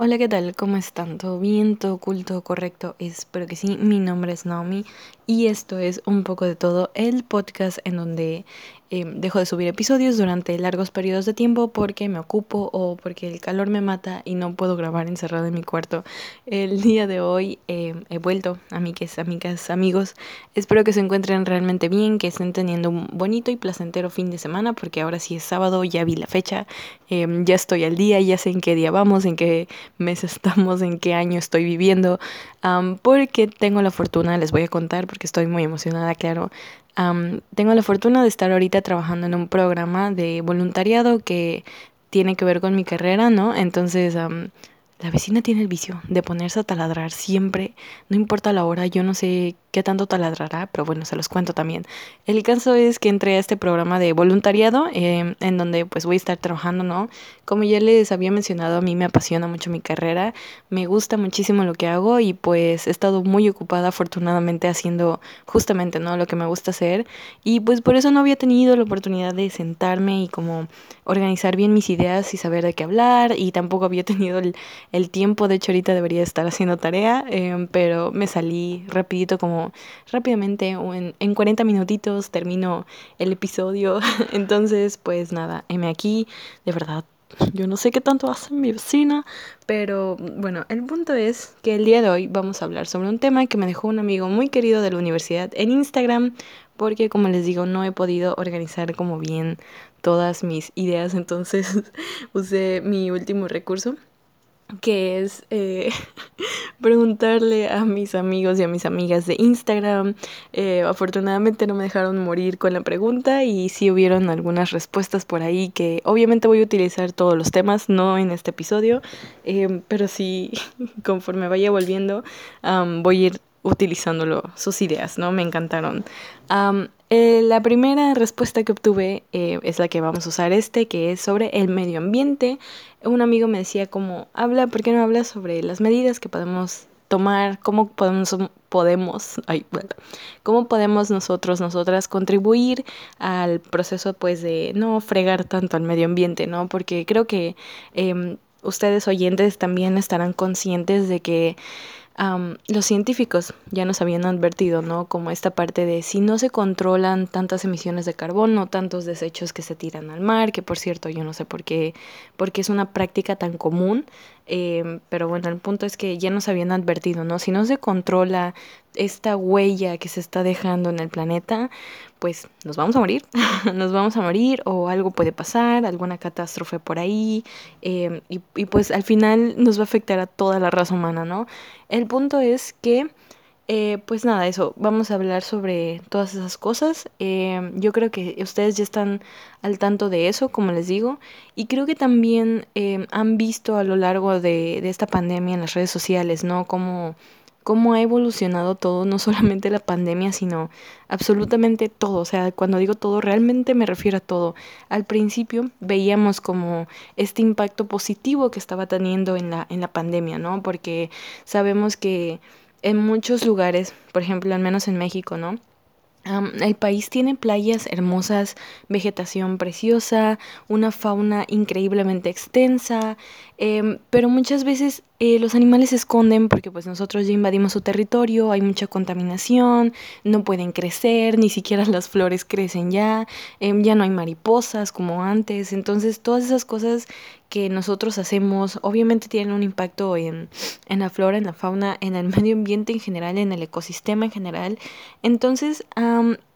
Hola, ¿qué tal? ¿Cómo están? ¿Todo bien? ¿Todo oculto? ¿Correcto? Espero que sí. Mi nombre es Naomi y esto es un poco de todo el podcast en donde eh, dejo de subir episodios durante largos periodos de tiempo porque me ocupo o porque el calor me mata y no puedo grabar encerrado en mi cuarto. El día de hoy eh, he vuelto, amigas, amigas, amigos. Espero que se encuentren realmente bien, que estén teniendo un bonito y placentero fin de semana porque ahora sí es sábado, ya vi la fecha, em, ya estoy al día, ya sé en qué día vamos, en qué mes estamos, en qué año estoy viviendo. porque tengo la fortuna, les voy a contar porque estoy muy emocionada, claro, tengo la fortuna de estar ahorita trabajando en un programa de voluntariado que tiene que ver con mi carrera, ¿no? Entonces, la vecina tiene el vicio de ponerse a taladrar siempre, no importa la hora, yo no sé qué tanto taladrará, pero bueno, se los cuento también. El caso es que entré a este programa de voluntariado, em, en donde pues voy a estar trabajando, ¿no? Como ya les había mencionado, a mí me apasiona mucho mi carrera, me gusta muchísimo lo que hago y pues he estado muy ocupada afortunadamente haciendo justamente, ¿no? Lo que me gusta hacer y pues por eso no había tenido la oportunidad de sentarme y como organizar bien mis ideas y saber de qué hablar y tampoco había tenido el, el tiempo, de hecho ahorita debería estar haciendo tarea, em, pero me salí rapidito como rápidamente o en, en 40 minutitos termino el episodio. Entonces, pues nada, heme aquí, de verdad. Yo no sé qué tanto hace mi vecina, pero bueno, el punto es que el día de hoy vamos a hablar sobre un tema que me dejó un amigo muy querido de la universidad en Instagram, porque como les digo, no he podido organizar como bien todas mis ideas, entonces usé mi último recurso, que es eh, preguntarle a mis amigos y a mis amigas de Instagram. Eh, afortunadamente no me dejaron morir con la pregunta y sí hubieron algunas respuestas por ahí que obviamente voy a utilizar todos los temas, no en este episodio, eh, pero sí conforme vaya volviendo voy a ir utilizándolo, sus ideas, ¿no? Me encantaron. Eh, la primera respuesta que obtuve es la que vamos a usar este, que es sobre el medio ambiente. Un amigo me decía como, habla, ¿por qué no hablas sobre las medidas que podemos tomar? ¿Cómo podemos, podemos, ay, bueno, cómo podemos nosotros, nosotras contribuir al proceso pues de no fregar tanto al medio ambiente, ¿no? Porque creo que em, ustedes oyentes también estarán conscientes de que los científicos ya nos habían advertido, ¿no? Como esta parte de si no se controlan tantas emisiones de carbono, tantos desechos que se tiran al mar, que por cierto yo no sé por qué, porque es una práctica tan común, eh, pero bueno, el punto es que ya nos habían advertido, ¿no? Si no se controla esta huella que se está dejando en el planeta, pues nos vamos a morir, nos vamos a morir o algo puede pasar, alguna catástrofe por ahí em, y, pues al final nos va a afectar a toda la raza humana, ¿no? El punto es que, eh, pues nada, eso, vamos a hablar sobre todas esas cosas. Em, yo creo que ustedes ya están al tanto de eso, como les digo, y creo que también em, han visto a lo largo de, de esta pandemia en las redes sociales, ¿no? Como cómo ha evolucionado todo, no solamente la pandemia, sino absolutamente todo. O sea, cuando digo todo, realmente me refiero a todo. Al principio veíamos como este impacto positivo que estaba teniendo en la, en la pandemia, ¿no? Porque sabemos que en muchos lugares, por ejemplo, al menos en México, ¿no? el país tiene playas hermosas, vegetación preciosa, una fauna increíblemente extensa, em, pero muchas veces eh, los animales se esconden porque pues nosotros ya invadimos su territorio, hay mucha contaminación, no pueden crecer, ni siquiera las flores crecen ya, em, ya no hay mariposas como antes, entonces todas esas cosas que nosotros hacemos obviamente tienen un impacto en, en la flora, en la fauna, en el medio ambiente en general, en el ecosistema en general. Entonces,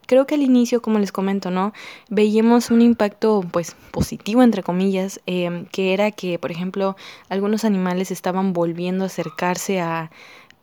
creo que al inicio, como les comento, ¿no? Veíamos un impacto, pues, positivo, entre comillas, em, que era que, por ejemplo, algunos animales estaban volviendo a acercarse a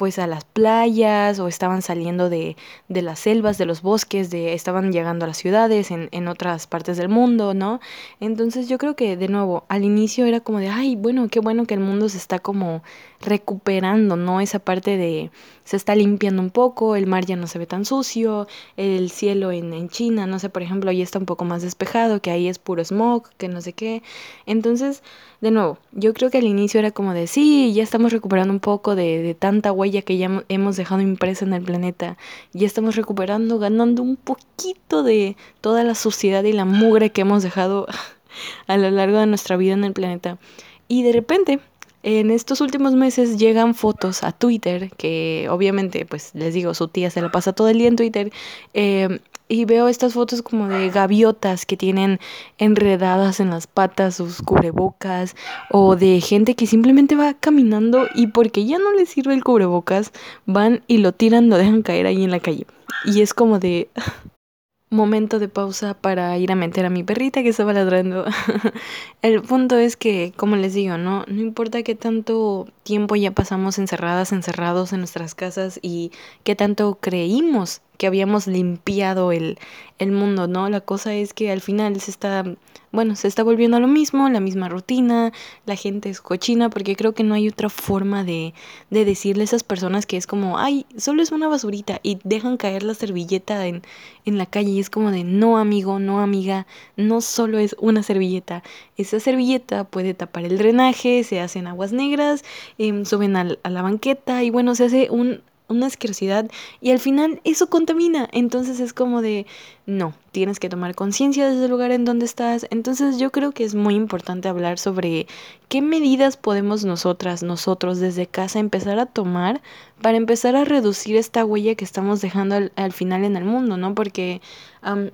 pues a las playas o estaban saliendo de, de las selvas, de los bosques, de, estaban llegando a las ciudades en, en otras partes del mundo, ¿no? Entonces yo creo que de nuevo, al inicio era como de, ay, bueno, qué bueno que el mundo se está como recuperando, ¿no? Esa parte de se está limpiando un poco, el mar ya no se ve tan sucio, el cielo en, en China, no sé, por ejemplo, ahí está un poco más despejado, que ahí es puro smog, que no sé qué. Entonces, de nuevo, yo creo que al inicio era como de, sí, ya estamos recuperando un poco de, de tanta huella que ya hemos dejado impresa en el planeta, ya estamos recuperando, ganando un poquito de toda la suciedad y la mugre que hemos dejado a lo largo de nuestra vida en el planeta. Y de repente en estos últimos meses llegan fotos a Twitter, que obviamente, pues les digo, su tía se la pasa todo el día en Twitter, eh, y veo estas fotos como de gaviotas que tienen enredadas en las patas sus cubrebocas, o de gente que simplemente va caminando y porque ya no les sirve el cubrebocas, van y lo tiran, lo dejan caer ahí en la calle. Y es como de momento de pausa para ir a meter a mi perrita que estaba ladrando. el punto es que, como les digo, no, no importa qué tanto tiempo ya pasamos encerradas, encerrados en nuestras casas y qué tanto creímos que habíamos limpiado el, el mundo, ¿no? La cosa es que al final se está, bueno, se está volviendo a lo mismo, la misma rutina, la gente es cochina, porque creo que no hay otra forma de, de decirle a esas personas que es como, ay, solo es una basurita y dejan caer la servilleta en, en la calle y es como de, no amigo, no amiga, no solo es una servilleta, esa servilleta puede tapar el drenaje, se hacen aguas negras, em, suben a la banqueta y bueno, se hace un una asquerosidad y al final eso contamina. Entonces es como de, no, tienes que tomar conciencia desde el lugar en donde estás. Entonces yo creo que es muy importante hablar sobre qué medidas podemos nosotras, nosotros desde casa empezar a tomar para empezar a reducir esta huella que estamos dejando al, final en el mundo, ¿no? Porque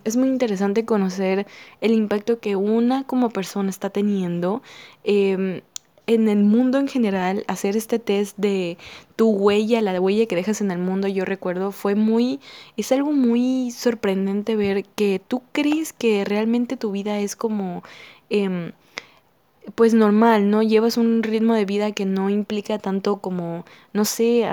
es muy interesante conocer el impacto que una como persona está teniendo. Eh, en el mundo en general, hacer este test de tu huella, la huella que dejas en el mundo, yo recuerdo, fue muy, es algo muy sorprendente ver que tú crees que realmente tu vida es como, em, pues normal, ¿no? Llevas un ritmo de vida que no implica tanto como, no sé,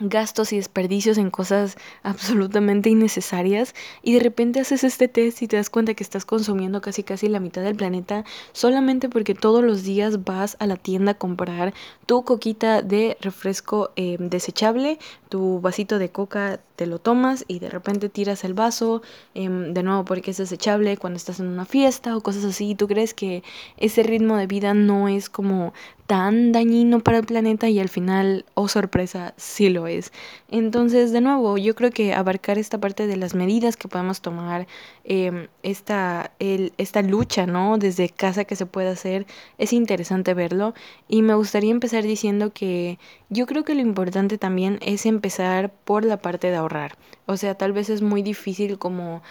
gastos y desperdicios en cosas absolutamente innecesarias y de repente haces este test y te das cuenta que estás consumiendo casi casi la mitad del planeta solamente porque todos los días vas a la tienda a comprar tu coquita de refresco eh, desechable, tu vasito de coca te lo tomas y de repente tiras el vaso em, de nuevo porque es desechable cuando estás en una fiesta o cosas así. ¿Tú crees que ese ritmo de vida no es como tan dañino para el planeta y al final, oh sorpresa, sí lo es? Entonces, de nuevo, yo creo que abarcar esta parte de las medidas que podemos tomar, em, esta, el, esta lucha, ¿no? Desde casa que se puede hacer, es interesante verlo. Y me gustaría empezar diciendo que yo creo que lo importante también es empezar por la parte de ahorrar. O sea, tal vez es muy difícil como,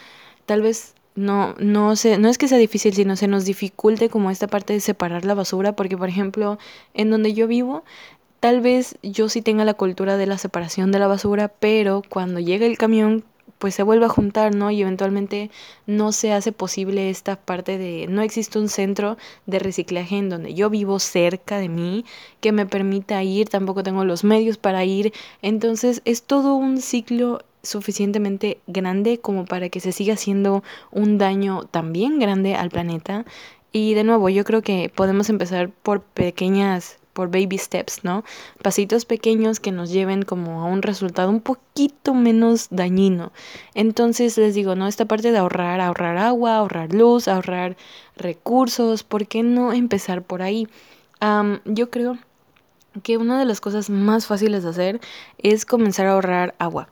tal vez no, no sé, no es que sea difícil, sino se nos dificulte como esta parte de separar la basura, porque por ejemplo, en donde yo vivo, tal vez yo sí tenga la cultura de la separación de la basura, pero cuando llega el camión pues se vuelve a juntar, ¿no? Y eventualmente no se hace posible esta parte de, no existe un centro de reciclaje en donde yo vivo cerca de mí que me permita ir, tampoco tengo los medios para ir, entonces es todo un ciclo suficientemente grande como para que se siga haciendo un daño también grande al planeta. Y de nuevo, yo creo que podemos empezar por pequeñas por baby steps, ¿no? Pasitos pequeños que nos lleven como a un resultado un poquito menos dañino. Entonces les digo, ¿no? Esta parte de ahorrar, ahorrar agua, ahorrar luz, ahorrar recursos, ¿por qué no empezar por ahí? yo creo que una de las cosas más fáciles de hacer es comenzar a ahorrar agua.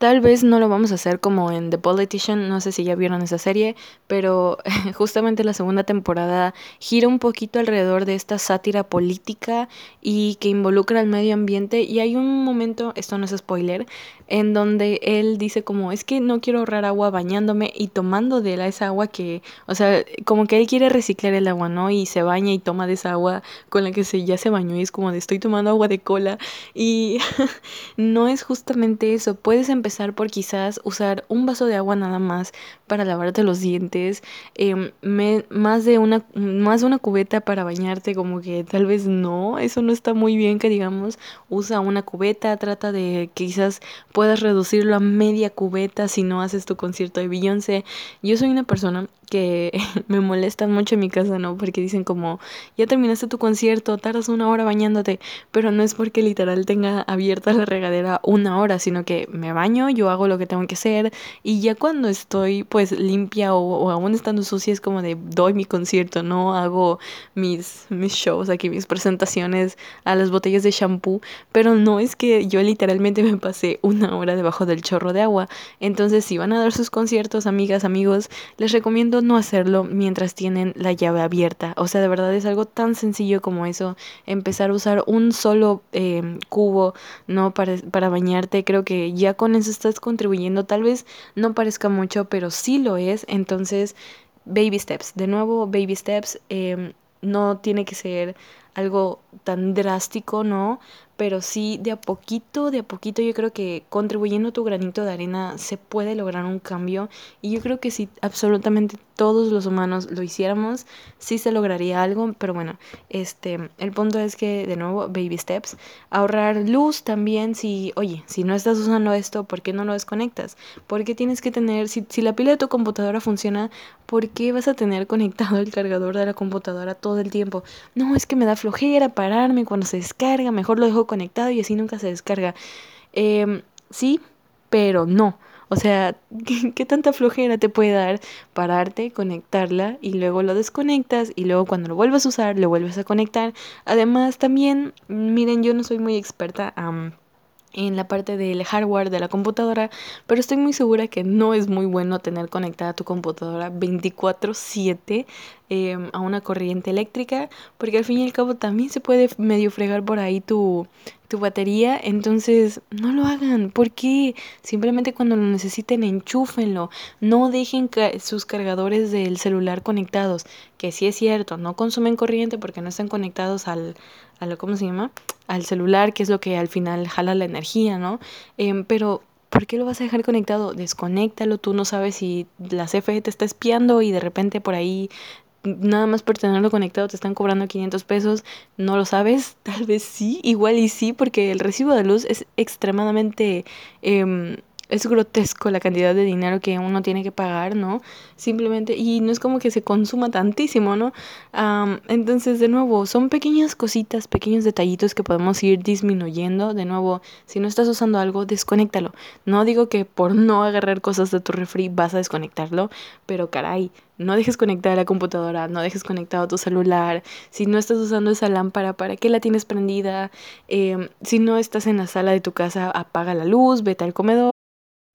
Tal vez no lo vamos a hacer como en The Politician, no sé si ya vieron esa serie, pero justamente la segunda temporada gira un poquito alrededor de esta sátira política y que involucra al medio ambiente y hay un momento, esto no es spoiler, en donde él dice como es que no quiero ahorrar agua bañándome y tomando de la, esa agua que, o sea, como que él quiere reciclar el agua, ¿no? Y se baña y toma de esa agua con la que se, ya se bañó y es como de estoy tomando agua de cola y no es justamente eso, puedes empezar por quizás usar un vaso de agua nada más para lavarte los dientes, em, más, de una, más de una cubeta para bañarte, como que tal vez no, eso no está muy bien que digamos, usa una cubeta, trata de quizás puedas reducirlo a media cubeta si no haces tu concierto de Beyoncé. Yo soy una persona que me molestan mucho en mi casa, ¿no? Porque dicen como, ya terminaste tu concierto, tardas una hora bañándote, pero no es porque literal tenga abierta la regadera una hora, sino que me baño, yo hago lo que tengo que hacer y ya cuando estoy pues limpia o, aún estando sucia es como de doy mi concierto, no hago mis, mis shows aquí, mis presentaciones a las botellas de shampoo, pero no es que yo literalmente me pasé una hora debajo del chorro de agua. Entonces, si van a dar sus conciertos, amigas, amigos, les recomiendo no hacerlo mientras tienen la llave abierta. O sea, de verdad es algo tan sencillo como eso. Empezar a usar un solo em, cubo, ¿no? Para, para bañarte. Creo que ya con eso estás contribuyendo. Tal vez no parezca mucho, pero sí lo es. Entonces, baby steps. De nuevo, baby steps. Em, no tiene que ser algo tan drástico, ¿no? Pero sí de a poquito, de a poquito yo creo que contribuyendo tu granito de arena se puede lograr un cambio y yo creo que si absolutamente todos los humanos lo hiciéramos, sí se lograría algo, pero bueno, este, el punto es que de nuevo, baby steps, ahorrar luz también si, oye, si no estás usando esto, ¿por qué no lo desconectas? ¿Por qué tienes que tener, si, si la pila de tu computadora funciona, ¿por qué vas a tener conectado el cargador de la computadora todo el tiempo? No, es que me da flojera pararme cuando se descarga, mejor lo dejo conectado y así nunca se descarga. Eh, sí, pero no. O sea, ¿qué, tanta flojera te puede dar pararte, conectarla y luego lo desconectas y luego cuando lo vuelvas a usar lo vuelves a conectar? Además, también, miren, yo no soy muy experta en la parte del hardware de la computadora, pero estoy muy segura que no es muy bueno tener conectada tu computadora 24/7 em, a una corriente eléctrica, porque al fin y al cabo también se puede medio fregar por ahí tu, tu batería, entonces no lo hagan, porque simplemente cuando lo necesiten enchúfenlo, no dejen sus cargadores del celular conectados, que sí es cierto, no consumen corriente porque no están conectados al, a lo, ¿cómo se llama? Al celular, que es lo que al final jala la energía, ¿no? Em, pero ¿por qué lo vas a dejar conectado? Desconéctalo, tú no sabes si la CFE te está espiando y de repente por ahí nada más por tenerlo conectado te están cobrando 500 pesos, no lo sabes, tal vez sí, igual y sí, porque el recibo de luz es extremadamente eh, es grotesco la cantidad de dinero que uno tiene que pagar, ¿no? Simplemente, y no es como que se consuma tantísimo, ¿no? entonces, de nuevo, son pequeñas cositas, pequeños detallitos que podemos ir disminuyendo. De nuevo, si no estás usando algo, desconéctalo. No digo que por no agarrar cosas de tu refri vas a desconectarlo, pero caray, no dejes conectada la computadora, no dejes conectado tu celular. Si no estás usando esa lámpara, ¿para qué la tienes prendida? Em, si no estás en la sala de tu casa, apaga la luz, vete al comedor.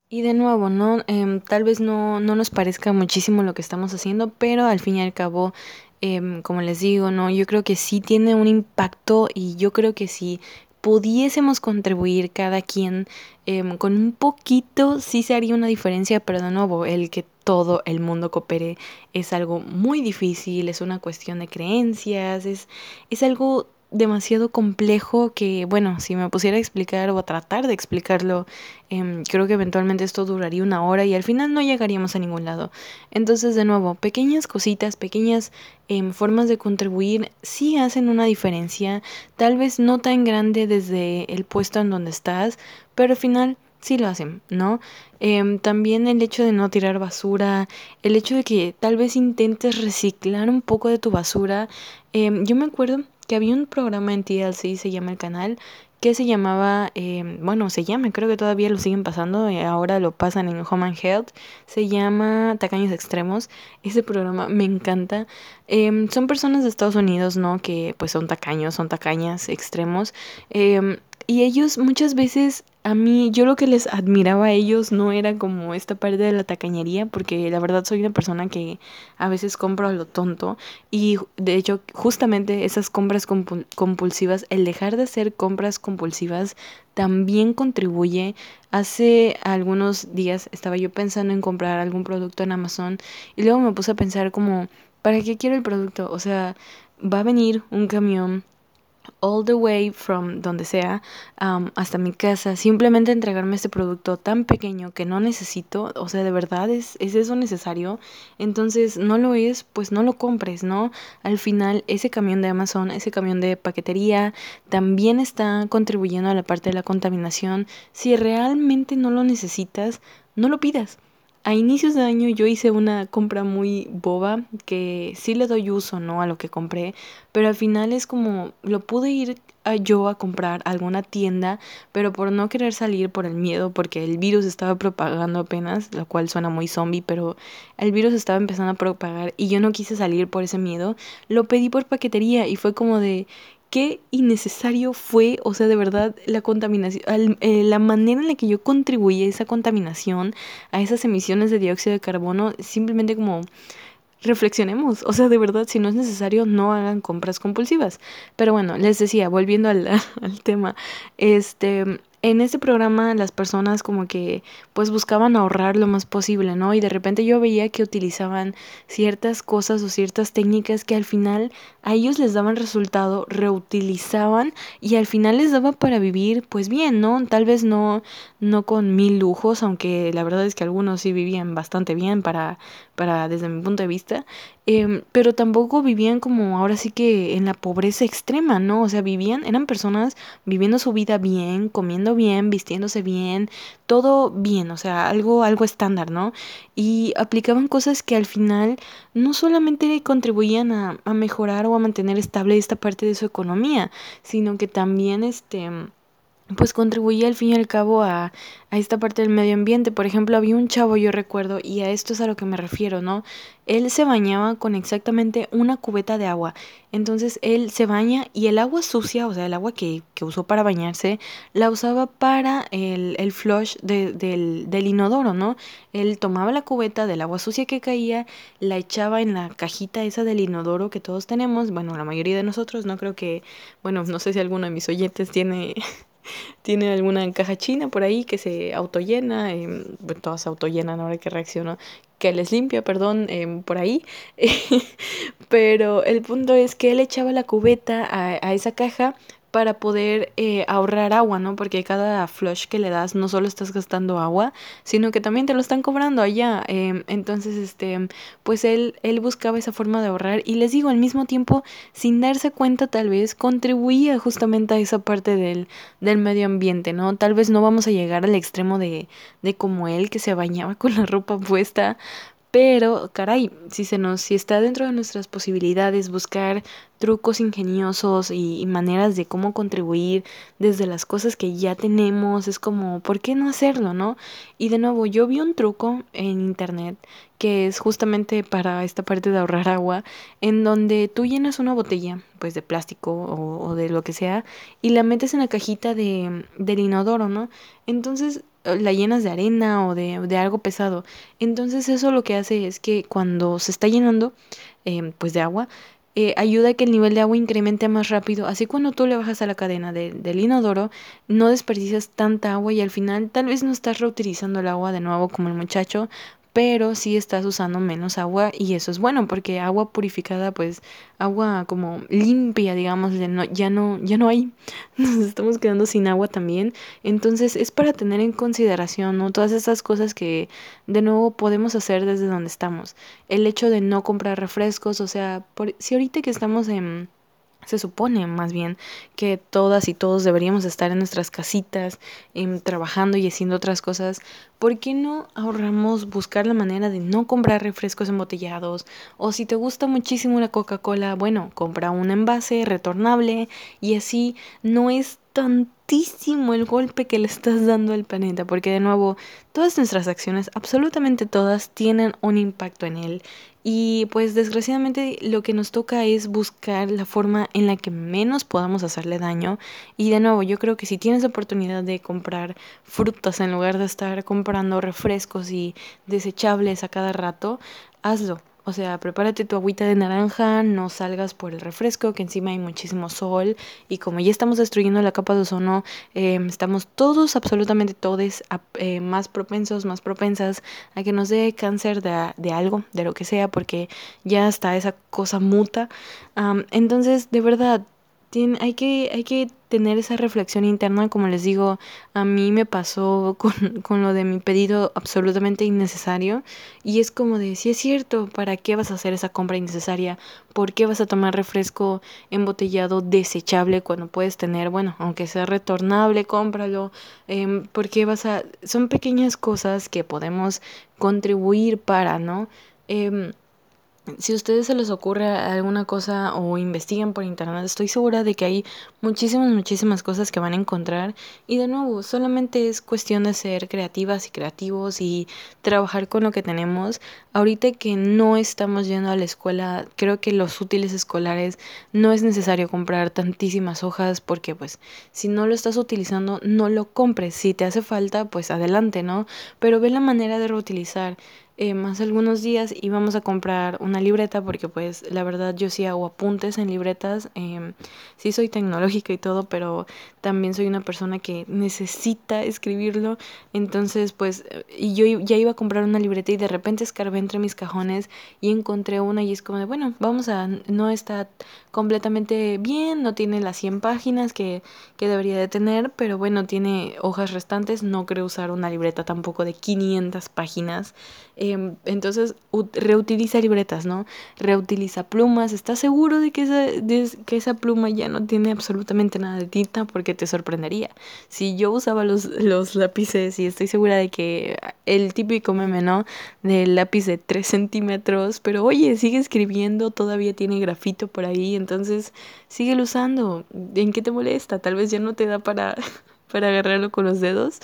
Y de nuevo, ¿no? Em, tal vez no, no nos parezca muchísimo lo que estamos haciendo, pero al fin y al cabo, em, como les digo, ¿no? Yo creo que sí tiene un impacto y yo creo que si pudiésemos contribuir cada quien em, con un poquito, sí se haría una diferencia, pero de nuevo, el que todo el mundo coopere es algo muy difícil, es una cuestión de creencias, es, es algo demasiado complejo que, bueno, si me pusiera a explicar o a tratar de explicarlo, em, creo que eventualmente esto duraría una hora y al final no llegaríamos a ningún lado. Entonces, de nuevo, pequeñas cositas, pequeñas em, formas de contribuir sí hacen una diferencia, tal vez no tan grande desde el puesto en donde estás, pero al final sí lo hacen, ¿no? Em, también el hecho de no tirar basura, el hecho de que tal vez intentes reciclar un poco de tu basura. yo me acuerdo que había un programa en TLC, se llama el canal, que se llamaba, em, bueno, se llama, creo que todavía lo siguen pasando, eh, ahora lo pasan en Home and Health, se llama Tacaños Extremos, ese programa me encanta, em, son personas de Estados Unidos, ¿no? Que pues son tacaños, son tacañas extremos, em, y ellos muchas veces a mí, yo lo que les admiraba a ellos no era como esta parte de la tacañería, porque la verdad soy una persona que a veces compro a lo tonto y de hecho justamente esas compras compulsivas, el dejar de hacer compras compulsivas también contribuye. Hace algunos días estaba yo pensando en comprar algún producto en Amazon y luego me puse a pensar como, ¿para qué quiero el producto? O sea, va a venir un camión all the way from donde sea hasta mi casa, simplemente entregarme este producto tan pequeño que no necesito, o sea, de verdad es, es eso necesario, entonces no lo es, pues no lo compres, ¿no? Al final ese camión de Amazon, ese camión de paquetería, también está contribuyendo a la parte de la contaminación. Si realmente no lo necesitas, no lo pidas a inicios de año yo hice una compra muy boba que sí le doy uso, ¿no? A lo que compré, pero al final es como lo pude ir yo a comprar a alguna tienda, pero por no querer salir por el miedo, porque el virus estaba propagando apenas, lo cual suena muy zombie, pero el virus estaba empezando a propagar y yo no quise salir por ese miedo, lo pedí por paquetería y fue como de, qué innecesario fue, o sea, de verdad, la contaminación, eh, la manera en la que yo contribuí a esa contaminación, a esas emisiones de dióxido de carbono, simplemente como reflexionemos. O sea, de verdad, si no es necesario, no hagan compras compulsivas. Pero bueno, les decía, volviendo al, tema, este, en este programa las personas como que pues buscaban ahorrar lo más posible, ¿no? Y de repente yo veía que utilizaban ciertas cosas o ciertas técnicas que al final a ellos les daban resultado, reutilizaban y al final les daba para vivir pues bien, ¿no? Tal vez no no con mil lujos, aunque la verdad es que algunos sí vivían bastante bien para para desde mi punto de vista, em, pero tampoco vivían como ahora sí que en la pobreza extrema, ¿no? O sea, vivían, eran personas viviendo su vida bien, comiendo bien, vistiéndose bien, todo bien, o sea, algo, algo estándar, ¿no? Y aplicaban cosas que al final no solamente contribuían a, a mejorar o a mantener estable esta parte de su economía, sino que también este pues contribuía al fin y al cabo a, a, esta parte del medio ambiente. Por ejemplo, había un chavo, yo recuerdo, y a esto es a lo que me refiero, ¿no? Él se bañaba con exactamente una cubeta de agua. Entonces él se baña y el agua sucia, o sea, el agua que, que usó para bañarse, la usaba para el, el flush de, del, del inodoro, ¿no? Él tomaba la cubeta del agua sucia que caía, la echaba en la cajita esa del inodoro que todos tenemos, bueno, la mayoría de nosotros, no creo que, bueno, no sé si alguno de mis oyentes tiene tiene alguna caja china por ahí que se autollena, eh, todas se autollenan ahora que reacciono, que les limpia, perdón, eh, por ahí. Pero el punto es que él echaba la cubeta a, a esa caja para poder eh, ahorrar agua, ¿no? Porque cada flush que le das no solo estás gastando agua, sino que también te lo están cobrando allá. Em, entonces, este, pues él, él buscaba esa forma de ahorrar y les digo, al mismo tiempo, sin darse cuenta tal vez, contribuía justamente a esa parte del, del medio ambiente, ¿no? Tal vez no vamos a llegar al extremo de, de como él que se bañaba con la ropa puesta, pero, caray, si se nos, si está dentro de nuestras posibilidades buscar trucos ingeniosos y, maneras de cómo contribuir desde las cosas que ya tenemos, es como, ¿por qué no hacerlo, no? Y de nuevo, yo vi un truco en internet que es justamente para esta parte de ahorrar agua, en donde tú llenas una botella, pues de plástico o, o de lo que sea, y la metes en la cajita de, del inodoro, ¿no? Entonces la llenas de arena o de, de, algo pesado. Entonces eso lo que hace es que cuando se está llenando eh, pues de agua, eh, ayuda a que el nivel de agua incremente más rápido. Así cuando tú le bajas a la cadena de, del inodoro, no desperdicias tanta agua y al final tal vez no estás reutilizando el agua de nuevo como el muchacho, pero sí estás usando menos agua y eso es bueno porque agua purificada pues agua como limpia digamos no, ya no ya no hay. Nos estamos quedando sin agua también. Entonces es para tener en consideración no todas esas cosas que de nuevo podemos hacer desde donde estamos. El hecho de no comprar refrescos o sea por, si ahorita que estamos en se supone más bien que todas y todos deberíamos estar en nuestras casitas, eh, trabajando y haciendo otras cosas. ¿Por qué no ahorramos buscar la manera de no comprar refrescos embotellados? O si te gusta muchísimo la Coca-Cola, bueno, compra un envase retornable y así no es tantísimo el golpe que le estás dando al planeta, porque de nuevo, todas nuestras acciones, absolutamente todas, tienen un impacto en él y pues desgraciadamente lo que nos toca es buscar la forma en la que menos podamos hacerle daño. Y de nuevo, yo creo que si tienes la oportunidad de comprar frutas en lugar de estar comprando refrescos y desechables a cada rato, hazlo. O sea, prepárate tu agüita de naranja, no salgas por el refresco, que encima hay muchísimo sol y como ya estamos destruyendo la capa de ozono, eh, estamos todos, absolutamente todos, eh, más propensos, más propensas a que nos dé cáncer de, de, algo, de lo que sea, porque ya está esa cosa muta. Um, entonces, de verdad, hay, que, hay que tener esa reflexión interna, como les digo, a mí me pasó con, con, lo de mi pedido absolutamente innecesario y es como de, si es cierto, ¿para qué vas a hacer esa compra innecesaria? ¿Por qué vas a tomar refresco embotellado desechable cuando puedes tener, bueno, aunque sea retornable, cómpralo? Eh, ¿Por qué vas a...? Son pequeñas cosas que podemos contribuir para, ¿no? Eh, si a ustedes se les ocurre alguna cosa o investiguen por internet, estoy segura de que hay muchísimas, muchísimas cosas que van a encontrar. Y de nuevo, solamente es cuestión de ser creativas y creativos y trabajar con lo que tenemos. Ahorita que no estamos yendo a la escuela, creo que los útiles escolares no es necesario comprar tantísimas hojas porque pues si no lo estás utilizando, no lo compres. Si te hace falta, pues adelante, ¿no? Pero ve la manera de reutilizar eh, más algunos días íbamos a comprar una libreta porque pues la verdad yo sí hago apuntes en libretas, eh, sí soy tecnológica y todo, pero también soy una persona que necesita escribirlo, entonces pues y yo ya iba a comprar una libreta y de repente escarbé entre mis cajones y encontré una y es como de bueno, vamos a, no está completamente bien, no tiene las 100 páginas que, que debería de tener, pero bueno, tiene hojas restantes, no creo usar una libreta tampoco de 500 páginas. Em, entonces reutiliza libretas, ¿no? Reutiliza plumas. ¿Estás seguro de que, esa, que esa pluma ya no tiene absolutamente nada de tinta? Porque te sorprendería. Si yo usaba los, los lápices y estoy segura de que el típico meme, ¿no? Del lápiz de 3 centímetros, pero oye, sigue escribiendo, todavía tiene grafito por ahí, entonces sigue usando. ¿En qué te molesta? Tal vez ya no te da para para agarrarlo con los dedos.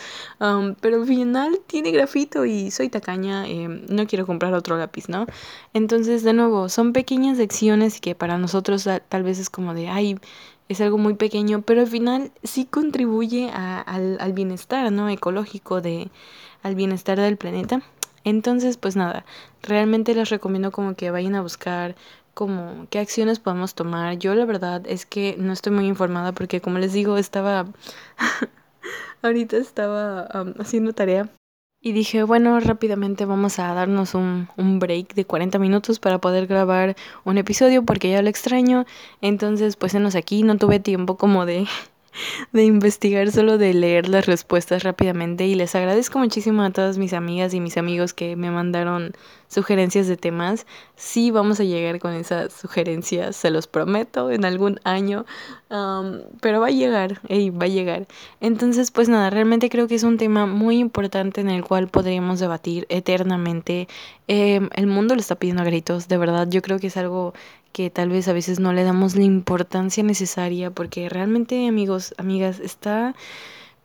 pero al final tiene grafito y soy tacaña, em, no quiero comprar otro lápiz, ¿no? Entonces, de nuevo, son pequeñas lecciones que para nosotros tal vez es como de, ay, es algo muy pequeño, pero al final sí contribuye al, al bienestar, ¿no? Ecológico, de, al bienestar del planeta. Entonces, pues nada, realmente les recomiendo como que vayan a buscar como qué acciones podemos tomar. Yo la verdad es que no estoy muy informada porque como les digo, estaba ahorita estaba haciendo tarea y dije, bueno, rápidamente vamos a darnos un, un, break de 40 minutos para poder grabar un episodio porque ya lo extraño. Entonces, pues enos aquí, no tuve tiempo como de de investigar, solo de leer las respuestas rápidamente y les agradezco muchísimo a todas mis amigas y mis amigos que me mandaron sugerencias de temas. Sí vamos a llegar con esas sugerencias, se los prometo, en algún año, pero va a llegar, va a llegar. Entonces, pues nada, realmente creo que es un tema muy importante en el cual podríamos debatir eternamente. Em, el mundo lo está pidiendo a gritos, de verdad, yo creo que es algo que tal vez a veces no le damos la importancia necesaria porque realmente amigos, amigas, está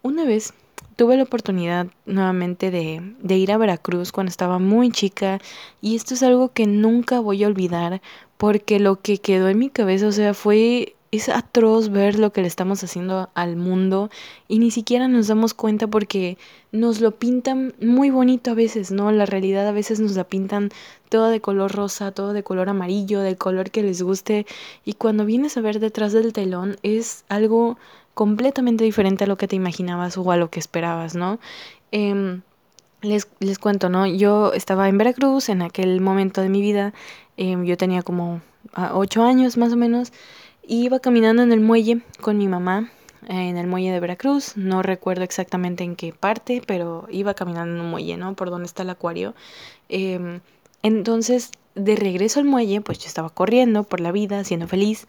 una vez tuve la oportunidad nuevamente de, de, ir a Veracruz cuando estaba muy chica y esto es algo que nunca voy a olvidar porque lo que quedó en mi cabeza, o sea, fue es atroz ver lo que le estamos haciendo al mundo y ni siquiera nos damos cuenta porque nos lo pintan muy bonito a veces, ¿no? La realidad a veces nos la pintan todo de color rosa, todo de color amarillo, del color que les guste y cuando vienes a ver detrás del telón es algo completamente diferente a lo que te imaginabas o a lo que esperabas, ¿no? Em, les, les cuento, ¿no? Yo estaba en Veracruz en aquel momento de mi vida, em, yo tenía como ah, ocho años más o menos, iba caminando en el muelle con mi mamá, en el muelle de Veracruz, no recuerdo exactamente en qué parte, pero iba caminando en un muelle, ¿no? Por donde está el acuario. Em, entonces, de regreso al muelle, pues yo estaba corriendo por la vida, siendo feliz,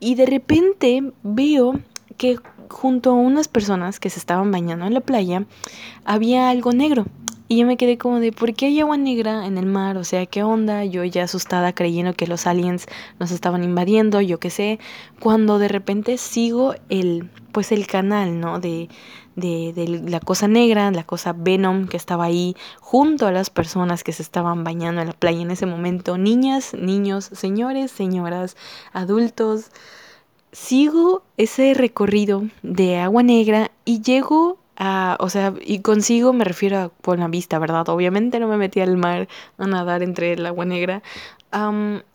y de repente veo que junto a unas personas que se estaban bañando en la playa, había algo negro. Y yo me quedé como de, ¿por qué hay agua negra en el mar? O sea, ¿qué onda? Yo ya asustada creyendo que los aliens nos estaban invadiendo, yo qué sé, cuando de repente sigo el, pues el canal, ¿no? De, de, de la cosa negra, la cosa Venom que estaba ahí junto a las personas que se estaban bañando en la playa en ese momento, niñas, niños, señores, señoras, adultos. Sigo ese recorrido de agua negra y llego Ah, o sea, y consigo me refiero a por la vista, ¿verdad? Obviamente no me metí al mar a nadar entre el agua negra.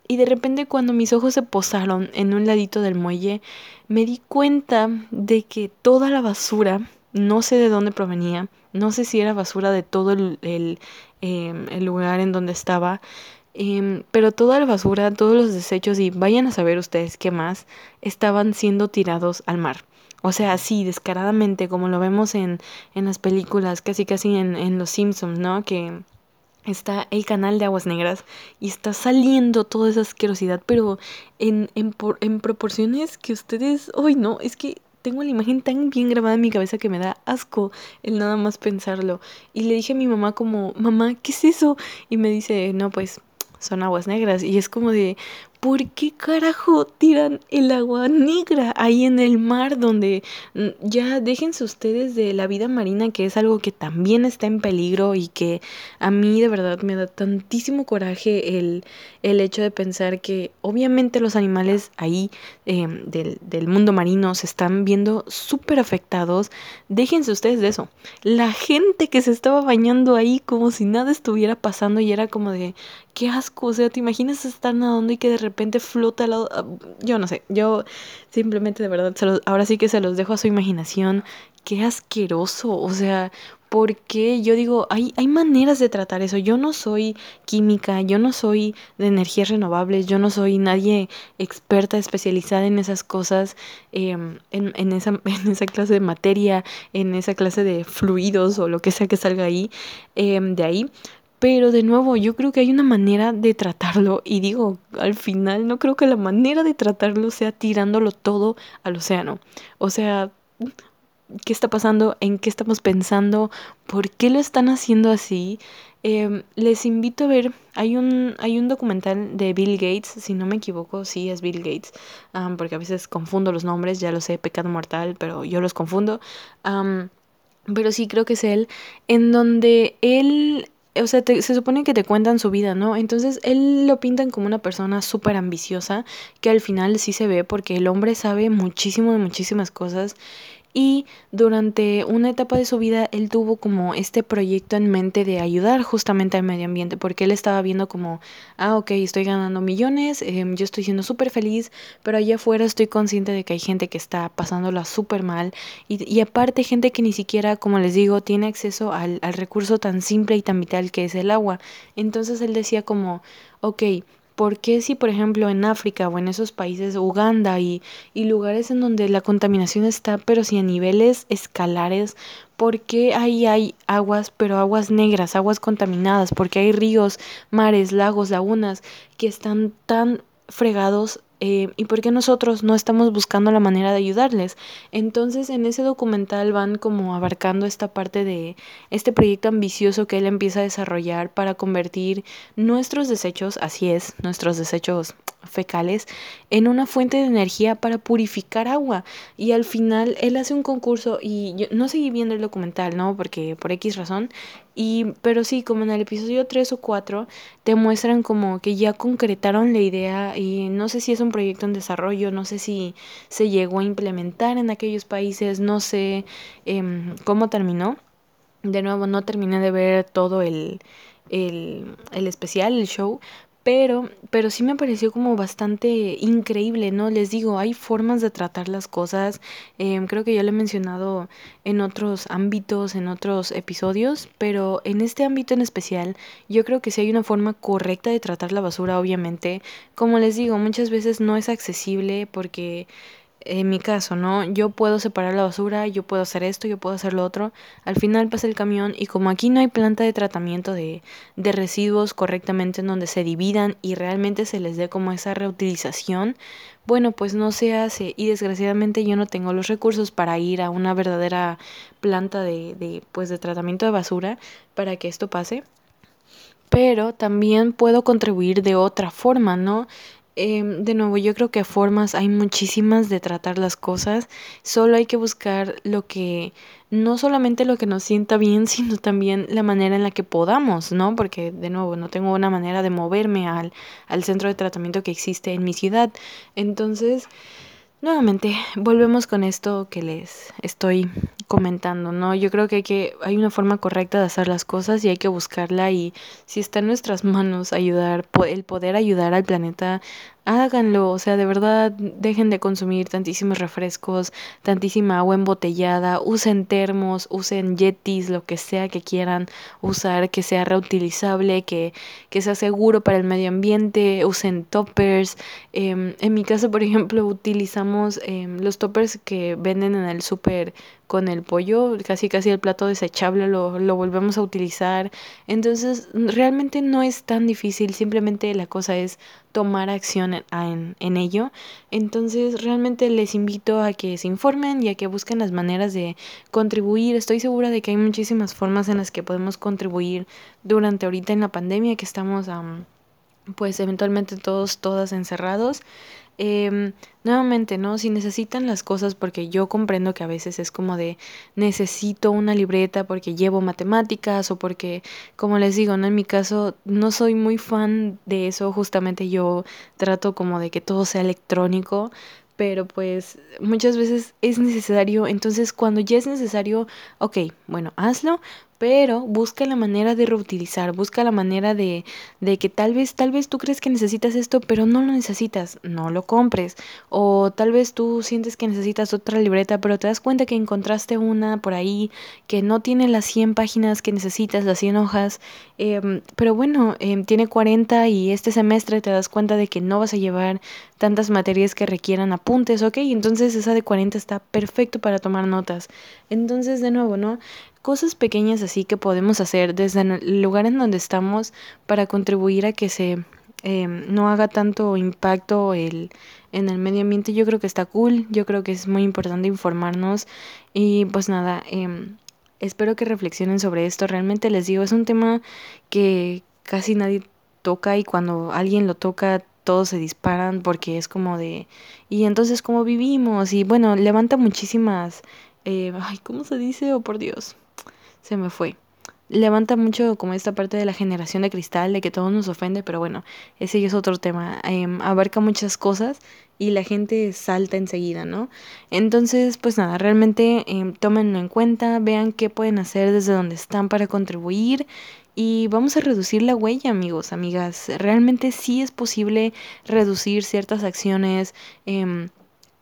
y de repente cuando mis ojos se posaron en un ladito del muelle, me di cuenta de que toda la basura, no sé de dónde provenía, no sé si era basura de todo el, el, em, el lugar en donde estaba, em, pero toda la basura, todos los desechos y vayan a saber ustedes qué más, estaban siendo tirados al mar. O sea, así, descaradamente, como lo vemos en, en las películas, casi casi en, en Los Simpsons, ¿no? Que está el canal de aguas negras y está saliendo toda esa asquerosidad, pero en, en, en proporciones que ustedes, hoy no, es que tengo la imagen tan bien grabada en mi cabeza que me da asco el nada más pensarlo. Y le dije a mi mamá como, mamá, ¿qué es eso? Y me dice, no, pues son aguas negras. Y es como de, ¿por qué carajo tiran el agua negra ahí en el mar donde mm, ya déjense ustedes de la vida marina que es algo que también está en peligro y que a mí de verdad me da tantísimo coraje el, el hecho de pensar que obviamente los animales ahí em, del, del mundo marino se están viendo súper afectados. Déjense ustedes de eso. La gente que se estaba bañando ahí como si nada estuviera pasando y era como de, qué asco, o sea, ¿te imaginas estar nadando y que de repente flota al lado? Ah, yo no sé, yo simplemente de verdad, ahora sí que se los dejo a su imaginación. Qué asqueroso, o sea, porque yo digo, hay, hay maneras de tratar eso. Yo no soy química, yo no soy de energías renovables, yo no soy nadie experta, especializada en esas cosas, em, en, en, esa, en esa clase de materia, en esa clase de fluidos o lo que sea que salga ahí, em, de ahí. Pero de nuevo, yo creo que hay una manera de tratarlo y digo, al final no creo que la manera de tratarlo sea tirándolo todo al océano. O sea, ¿qué está pasando? ¿En qué estamos pensando? ¿Por qué lo están haciendo así? Em, les invito a ver, hay un, hay un documental de Bill Gates, si no me equivoco, sí es Bill Gates, porque a veces confundo los nombres, ya lo sé, pecado mortal, pero yo los confundo. pero sí creo que es él, en donde él o sea, se supone que te cuentan su vida, ¿no? Entonces él lo pintan como una persona súper ambiciosa, que al final sí se ve porque el hombre sabe muchísimo de muchísimas cosas y durante una etapa de su vida él tuvo como este proyecto en mente de ayudar justamente al medio ambiente porque él estaba viendo como, ah, ok, estoy ganando millones, em, yo estoy siendo súper feliz, pero allá afuera estoy consciente de que hay gente que está pasándola súper mal y, y, aparte gente que ni siquiera, como les digo, tiene acceso al, al recurso tan simple y tan vital que es el agua. Entonces él decía como, ok, ¿Por qué si, por ejemplo, en África o en esos países, Uganda y, y lugares en donde la contaminación está, pero si a niveles escalares, ¿por qué ahí hay aguas, pero aguas negras, aguas contaminadas? Porque hay ríos, mares, lagos, lagunas que están tan fregados eh, y por qué nosotros no estamos buscando la manera de ayudarles. Entonces en ese documental van como abarcando esta parte de este proyecto ambicioso que él empieza a desarrollar para convertir nuestros desechos, así es, nuestros desechos fecales, en una fuente de energía para purificar agua. Y al final él hace un concurso y yo no seguí viendo el documental, ¿no? Porque por X razón. Y, pero sí, como en el episodio 3 o 4, te muestran como que ya concretaron la idea y no sé si es un proyecto en desarrollo, no sé si se llegó a implementar en aquellos países, no sé em, cómo terminó. De nuevo, no terminé de ver todo el, el, el especial, el show, pero, pero sí me pareció como bastante increíble, ¿no? Les digo, hay formas de tratar las cosas. Em, creo que ya lo he mencionado en otros ámbitos, en otros episodios, pero en este ámbito en especial, yo creo que sí hay una forma correcta de tratar la basura, obviamente. Como les digo, muchas veces no es accesible porque en mi caso, ¿no? Yo puedo separar la basura, yo puedo hacer esto, yo puedo hacer lo otro. Al final pasa el camión y como aquí no hay planta de tratamiento de, de residuos correctamente en donde se dividan y realmente se les dé como esa reutilización, bueno, pues no se hace y desgraciadamente yo no tengo los recursos para ir a una verdadera planta de, de, pues, de tratamiento de basura para que esto pase. Pero también puedo contribuir de otra forma, ¿no? Em, de nuevo, yo creo que formas hay muchísimas de tratar las cosas, solo hay que buscar lo que, no solamente lo que nos sienta bien, sino también la manera en la que podamos, ¿no? Porque, de nuevo, no tengo una manera de moverme al, al centro de tratamiento que existe en mi ciudad. Entonces, Nuevamente, volvemos con esto que les estoy comentando, ¿no? Yo creo que hay, que hay una forma correcta de hacer las cosas y hay que buscarla y si está en nuestras manos ayudar, el poder ayudar al planeta háganlo, o sea, de verdad, dejen de consumir tantísimos refrescos, tantísima agua embotellada, usen termos, usen yetis, lo que sea que quieran usar, que sea reutilizable, que, que sea seguro para el medio ambiente, usen toppers. Em, en mi caso, por ejemplo, utilizamos em, los toppers que venden en el súper con el pollo, casi casi el plato desechable lo, lo volvemos a utilizar. Entonces, realmente no es tan difícil, simplemente la cosa es tomar acción en, en, ello. Entonces, realmente les invito a que se informen y a que busquen las maneras de contribuir. Estoy segura de que hay muchísimas formas en las que podemos contribuir durante ahorita en la pandemia que estamos pues eventualmente todos, todas encerrados. Em, nuevamente, ¿no? Si necesitan las cosas, porque yo comprendo que a veces es como de necesito una libreta porque llevo matemáticas o porque, como les digo, ¿no? En mi caso no soy muy fan de eso, justamente yo trato como de que todo sea electrónico, pero pues muchas veces es necesario, entonces cuando ya es necesario, ok, bueno, hazlo, pero busca la manera de reutilizar, busca la manera de, de que tal vez, tal vez tú crees que necesitas esto, pero no lo necesitas, no lo compres. O tal vez tú sientes que necesitas otra libreta, pero te das cuenta que encontraste una por ahí que no tiene las 100 páginas que necesitas, las 100 hojas, em, pero bueno, em, tiene 40 y este semestre te das cuenta de que no vas a llevar tantas materias que requieran apuntes, ok, entonces esa de 40 está perfecto para tomar notas. Entonces, de nuevo, ¿no? Cosas pequeñas así que podemos hacer desde el lugar en donde estamos para contribuir a que se em, no haga tanto impacto el, en el medio ambiente, yo creo que está cool, yo creo que es muy importante informarnos y pues nada, em, espero que reflexionen sobre esto, realmente les digo, es un tema que casi nadie toca y cuando alguien lo toca todos se disparan porque es como de, y entonces cómo vivimos y bueno, levanta muchísimas, eh, ay, ¿cómo se dice? Oh, por Dios se me fue. Levanta mucho como esta parte de la generación de cristal, de que todo nos ofende, pero bueno, ese ya es otro tema. Em, abarca muchas cosas y la gente salta enseguida, ¿no? Entonces, pues nada, realmente eh, tómenlo en cuenta, vean qué pueden hacer desde donde están para contribuir y vamos a reducir la huella, amigos, amigas. Realmente sí es posible reducir ciertas acciones. Eh,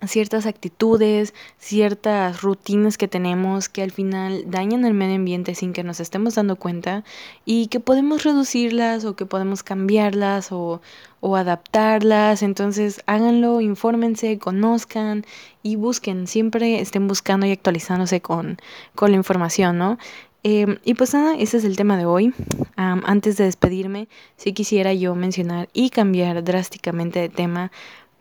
ciertas actitudes, ciertas rutinas que tenemos que al final dañan el medio ambiente sin que nos estemos dando cuenta y que podemos reducirlas o que podemos cambiarlas o, o adaptarlas. Entonces háganlo, infórmense, conozcan y busquen, siempre estén buscando y actualizándose con, con la información, ¿no? Em, y pues nada, ese es el tema de hoy. antes de despedirme, sí quisiera yo mencionar y cambiar drásticamente de tema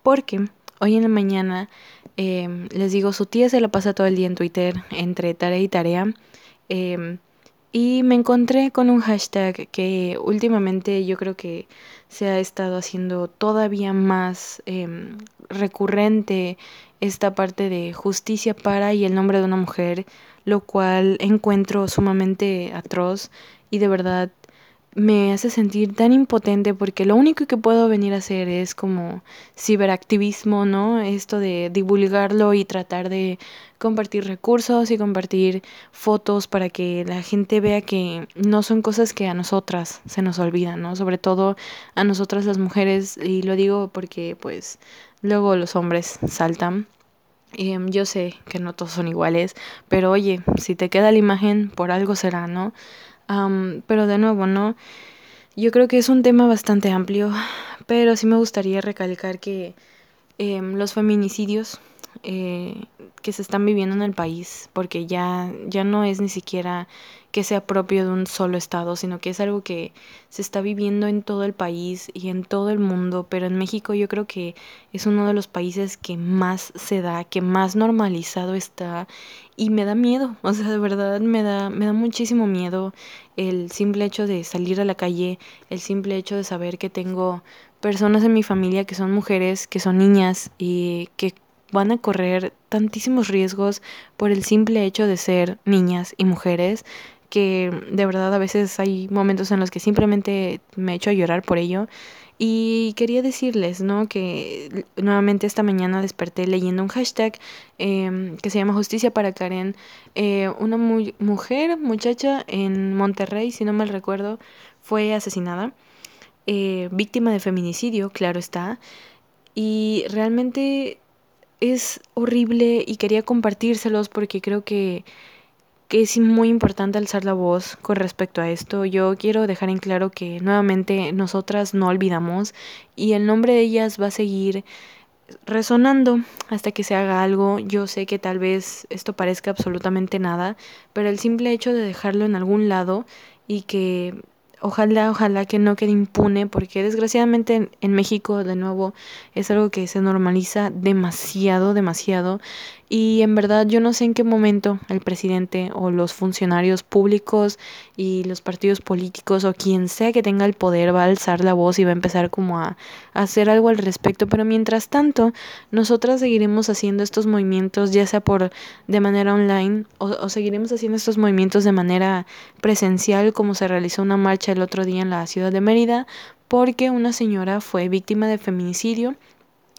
porque hoy en la mañana em, les digo, su tía se la pasa todo el día en Twitter entre tarea y tarea. Em, y me encontré con un hashtag que últimamente yo creo que se ha estado haciendo todavía más em, recurrente esta parte de justicia para y el nombre de una mujer, lo cual encuentro sumamente atroz y de verdad me hace sentir tan impotente porque lo único que puedo venir a hacer es como ciberactivismo, ¿no? Esto de divulgarlo y tratar de compartir recursos y compartir fotos para que la gente vea que no son cosas que a nosotras se nos olvidan, ¿no? Sobre todo a nosotras las mujeres y lo digo porque pues luego los hombres saltan. Em, yo sé que no todos son iguales, pero oye, si te queda la imagen, por algo será, ¿no? Pero de nuevo, ¿no? Yo creo que es un tema bastante amplio, pero sí me gustaría recalcar que em, los feminicidios eh, que se están viviendo en el país, porque ya, ya no es ni siquiera que sea propio de un solo estado, sino que es algo que se está viviendo en todo el país y en todo el mundo, pero en México yo creo que es uno de los países que más se da, que más normalizado está y me da miedo, o sea, de verdad me da me da muchísimo miedo el simple hecho de salir a la calle, el simple hecho de saber que tengo personas en mi familia que son mujeres, que son niñas y que van a correr tantísimos riesgos por el simple hecho de ser niñas y mujeres que de verdad a veces hay momentos en los que simplemente me echo a llorar por ello. Y quería decirles, ¿no? Que nuevamente esta mañana desperté leyendo un hashtag em, que se llama Justicia para Karen. Eh, una mujer, muchacha en Monterrey, si no mal recuerdo, fue asesinada. Eh, víctima de feminicidio, claro está. Y realmente es horrible y quería compartírselos porque creo que que es muy importante alzar la voz con respecto a esto. Yo quiero dejar en claro que nuevamente nosotras no olvidamos y el nombre de ellas va a seguir resonando hasta que se haga algo. Yo sé que tal vez esto parezca absolutamente nada, pero el simple hecho de dejarlo en algún lado y que ojalá, ojalá que no quede impune, porque desgraciadamente en, México, de nuevo, es algo que se normaliza demasiado, demasiado. Y en verdad yo no sé en qué momento el presidente o los funcionarios públicos y los partidos políticos o quien sea que tenga el poder va a alzar la voz y va a empezar como a, hacer algo al respecto. Pero mientras tanto, nosotras seguiremos haciendo estos movimientos, ya sea por de manera online o, o seguiremos haciendo estos movimientos de manera presencial, como se realizó una marcha el otro día en la ciudad de Mérida, porque una señora fue víctima de feminicidio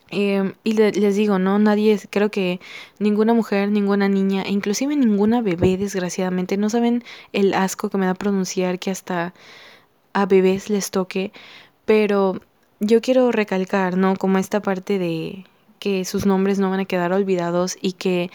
Em, y les digo, no, nadie, creo que ninguna mujer, ninguna niña, e inclusive ninguna bebé, desgraciadamente, no saben el asco que me da pronunciar que hasta a bebés les toque, pero yo quiero recalcar, ¿no? Como esta parte de que sus nombres no van a quedar olvidados y que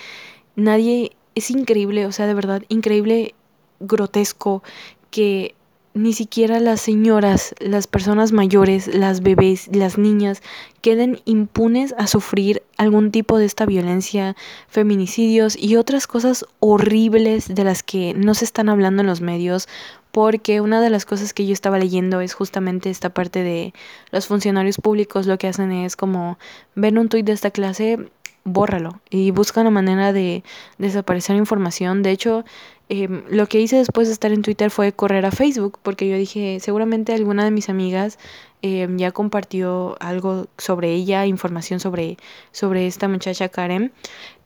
nadie, es increíble, o sea, de verdad, increíble, grotesco, que ni siquiera las señoras, las personas mayores, las bebés, las niñas queden impunes a sufrir algún tipo de esta violencia, feminicidios y otras cosas horribles de las que no se están hablando en los medios, porque una de las cosas que yo estaba leyendo es justamente esta parte de los funcionarios públicos lo que hacen es como ven un tuit de esta clase, bórralo y busca una manera de desaparecer información. De hecho, Em, lo que hice después de estar en Twitter fue correr a Facebook, porque yo dije, seguramente alguna de mis amigas em, ya compartió algo sobre ella, información sobre, sobre esta muchacha Karen,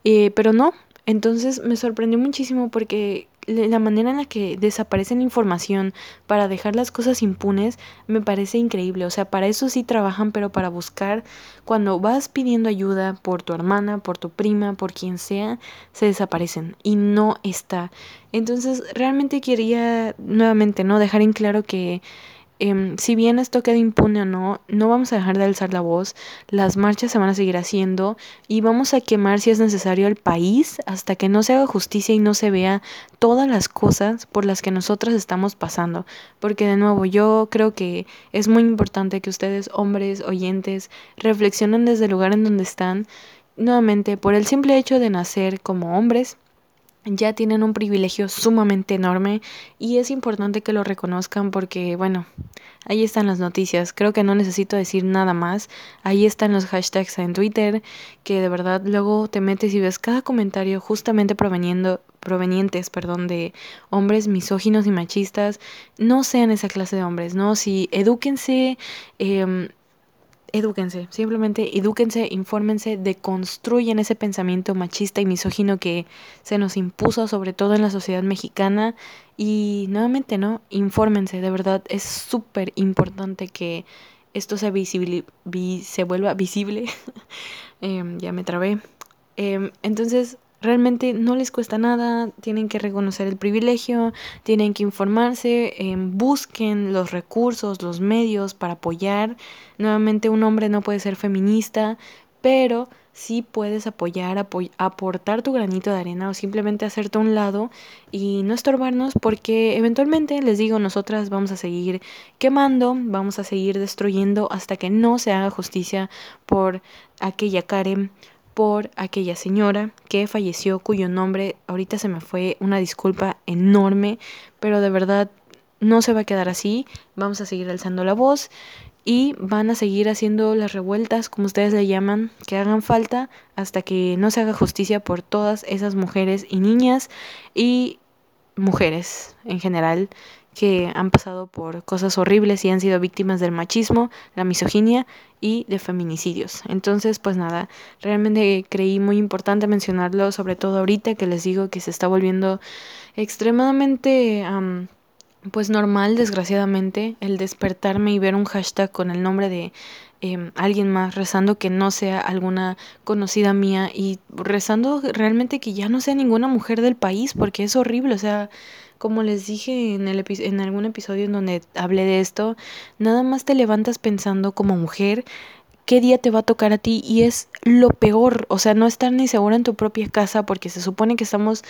eh, pero no. Entonces me sorprendió muchísimo porque la manera en la que desaparecen información para dejar las cosas impunes me parece increíble. O sea, para eso sí trabajan, pero para buscar, cuando vas pidiendo ayuda por tu hermana, por tu prima, por quien sea, se desaparecen y no está. Entonces, realmente quería nuevamente, ¿no? Dejar en claro que Em, si bien esto queda impune o no, no vamos a dejar de alzar la voz, las marchas se van a seguir haciendo y vamos a quemar si es necesario el país hasta que no se haga justicia y no se vea todas las cosas por las que nosotras estamos pasando. Porque de nuevo, yo creo que es muy importante que ustedes, hombres, oyentes, reflexionen desde el lugar en donde están, nuevamente por el simple hecho de nacer como hombres ya tienen un privilegio sumamente enorme y es importante que lo reconozcan porque, bueno, ahí están las noticias. Creo que no necesito decir nada más. Ahí están los hashtags en Twitter que de verdad luego te metes y ves cada comentario justamente proveniendo provenientes, perdón, de hombres misóginos y machistas, no sean esa clase de hombres, ¿no? Si edúquense, eh, edúquense, simplemente edúquense, infórmense, deconstruyen ese pensamiento machista y misógino que se nos impuso, sobre todo en la sociedad mexicana. Y nuevamente, ¿no? Infórmense, de verdad, es súper importante que esto se, visible, se vuelva visible. Em, ya me trabé. Em, entonces, Realmente no les cuesta nada, tienen que reconocer el privilegio, tienen que informarse, em, busquen los recursos, los medios para apoyar. Nuevamente un hombre no puede ser feminista, pero sí puedes apoyar, aportar tu granito de arena o simplemente hacerte a un lado y no estorbarnos porque eventualmente, les digo, nosotras vamos a seguir quemando, vamos a seguir destruyendo hasta que no se haga justicia por aquella Karen por aquella señora que falleció, cuyo nombre ahorita se me fue una disculpa enorme, pero de verdad no se va a quedar así, vamos a seguir alzando la voz y van a seguir haciendo las revueltas, como ustedes le llaman, que hagan falta hasta que no se haga justicia por todas esas mujeres y niñas y mujeres en general que han pasado por cosas horribles y han sido víctimas del machismo, la misoginia y de feminicidios. Entonces, pues nada, realmente creí muy importante mencionarlo, sobre todo ahorita que les digo que se está volviendo extremadamente... pues normal, desgraciadamente, el despertarme y ver un hashtag con el nombre de em, alguien más rezando que no sea alguna conocida mía y rezando realmente que ya no sea ninguna mujer del país porque es horrible, o sea, como les dije en, el en algún episodio en donde hablé de esto, nada más te levantas pensando como mujer qué día te va a tocar a ti y es lo peor, o sea, no estar ni segura en tu propia casa porque se supone que estamos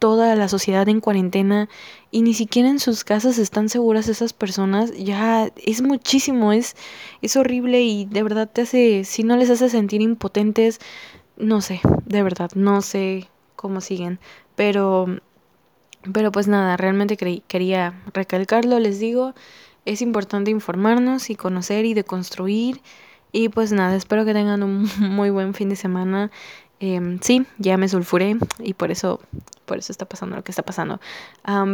toda la sociedad en cuarentena y ni siquiera en sus casas están seguras esas personas, ya es muchísimo, es, es horrible y de verdad te hace, si no les hace sentir impotentes, no sé, de verdad, no sé cómo siguen, pero pero pues nada, realmente quería recalcarlo, les digo, es importante informarnos y conocer y deconstruir. Y pues nada, espero que tengan un muy buen fin de semana Em, sí, ya me sulfuré y por eso, por eso está pasando lo que está pasando.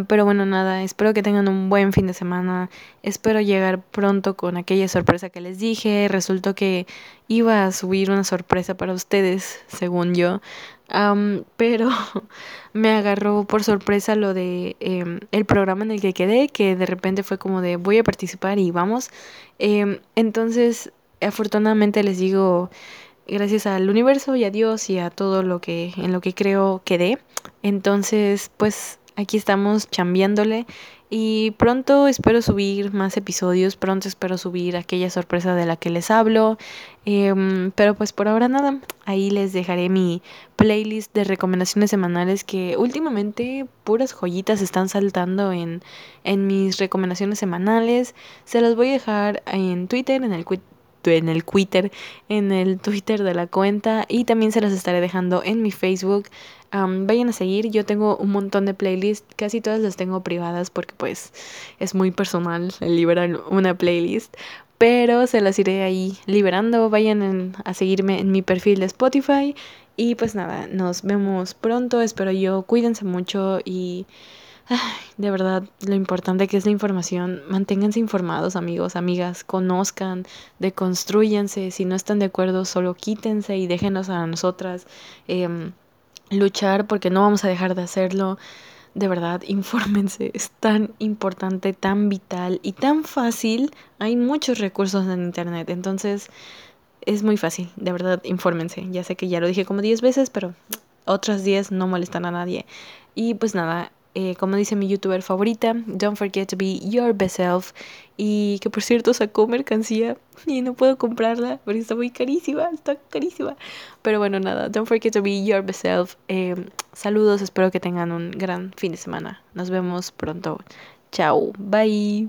pero bueno, nada, espero que tengan un buen fin de semana. Espero llegar pronto con aquella sorpresa que les dije. Resultó que iba a subir una sorpresa para ustedes, según yo. Pero me agarró por sorpresa lo de em, el programa en el que quedé, que de repente fue como de voy a participar y vamos. Em, entonces, afortunadamente les digo gracias al universo y a Dios y a todo lo que en lo que creo quedé. Entonces, pues aquí estamos chambeándole y pronto espero subir más episodios, pronto espero subir aquella sorpresa de la que les hablo. Em, pero pues por ahora nada, ahí les dejaré mi playlist de recomendaciones semanales que últimamente puras joyitas están saltando en, en mis recomendaciones semanales. Se las voy a dejar en Twitter, en el en el Twitter, en el Twitter de la cuenta y también se las estaré dejando en mi Facebook. Vayan a seguir, yo tengo un montón de playlists, casi todas las tengo privadas porque pues es muy personal liberar una playlist, pero se las iré ahí liberando, vayan a seguirme en mi perfil de Spotify. Y pues nada, nos vemos pronto, espero yo, cuídense mucho y de verdad, lo importante que es la información, manténganse informados amigos, amigas, conozcan, deconstruyanse, si no están de acuerdo, solo quítense y déjenos a nosotras em, luchar porque no vamos a dejar de hacerlo. De verdad, infórmense, es tan importante, tan vital y tan fácil. Hay muchos recursos en Internet, entonces es muy fácil, de verdad, infórmense. Ya sé que ya lo dije como 10 veces, pero otras 10 no molestan a nadie. Y pues nada, eh, como dice mi youtuber favorita, Don't Forget to Be Your Best Self. Y que por cierto sacó mercancía y no puedo comprarla porque está muy carísima, está carísima. Pero bueno, nada, Don't Forget to Be Your Best. Eh, saludos, espero que tengan un gran fin de semana. Nos vemos pronto. Chao, bye.